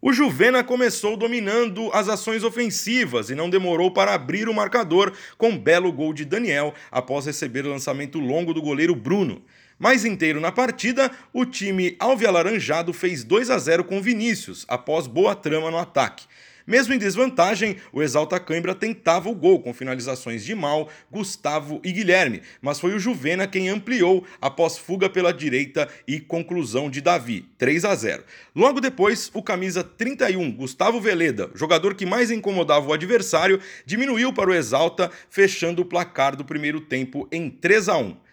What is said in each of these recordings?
O Juvena começou dominando as ações ofensivas e não demorou para abrir o marcador com um belo gol de Daniel após receber o lançamento longo do goleiro Bruno. Mais inteiro na partida, o time alvialaranjado fez 2 a 0 com Vinícius após boa trama no ataque. Mesmo em desvantagem, o Exalta Cãibra tentava o gol com finalizações de Mal, Gustavo e Guilherme, mas foi o Juvena quem ampliou após fuga pela direita e conclusão de Davi, 3 a 0. Logo depois, o camisa 31, Gustavo Veleda, jogador que mais incomodava o adversário, diminuiu para o Exalta, fechando o placar do primeiro tempo em 3 a 1.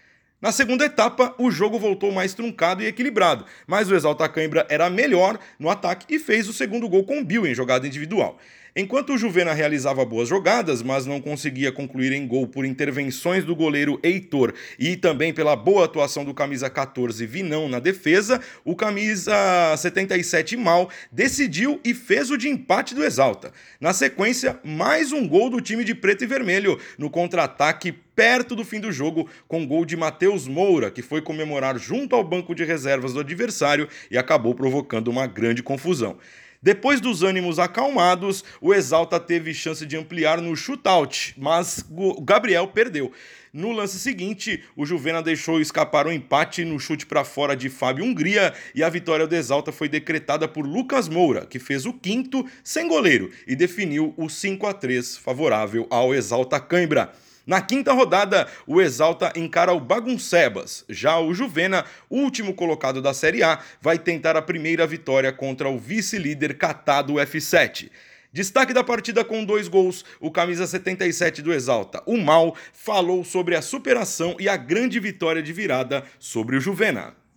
Na segunda etapa, o jogo voltou mais truncado e equilibrado, mas o Exalta Cãibra era melhor no ataque e fez o segundo gol com o Bill em jogada individual. Enquanto o Juvena realizava boas jogadas, mas não conseguia concluir em gol por intervenções do goleiro Heitor e também pela boa atuação do camisa 14 Vinão na defesa, o camisa 77 Mal decidiu e fez o de empate do Exalta. Na sequência, mais um gol do time de preto e vermelho no contra-ataque perto do fim do jogo com gol de Matheus Moura, que foi comemorar junto ao banco de reservas do adversário e acabou provocando uma grande confusão. Depois dos ânimos acalmados, o Exalta teve chance de ampliar no shootout, mas o Gabriel perdeu. No lance seguinte, o Juvena deixou escapar um empate no chute para fora de Fábio Hungria e a vitória do Exalta foi decretada por Lucas Moura, que fez o quinto sem goleiro e definiu o 5 a 3 favorável ao Exalta Cãibra. Na quinta rodada, o Exalta encara o Baguncebas. Já o Juvena, último colocado da Série A, vai tentar a primeira vitória contra o vice-líder Catado F7. Destaque da partida com dois gols, o camisa 77 do Exalta, o Mal, falou sobre a superação e a grande vitória de virada sobre o Juvena.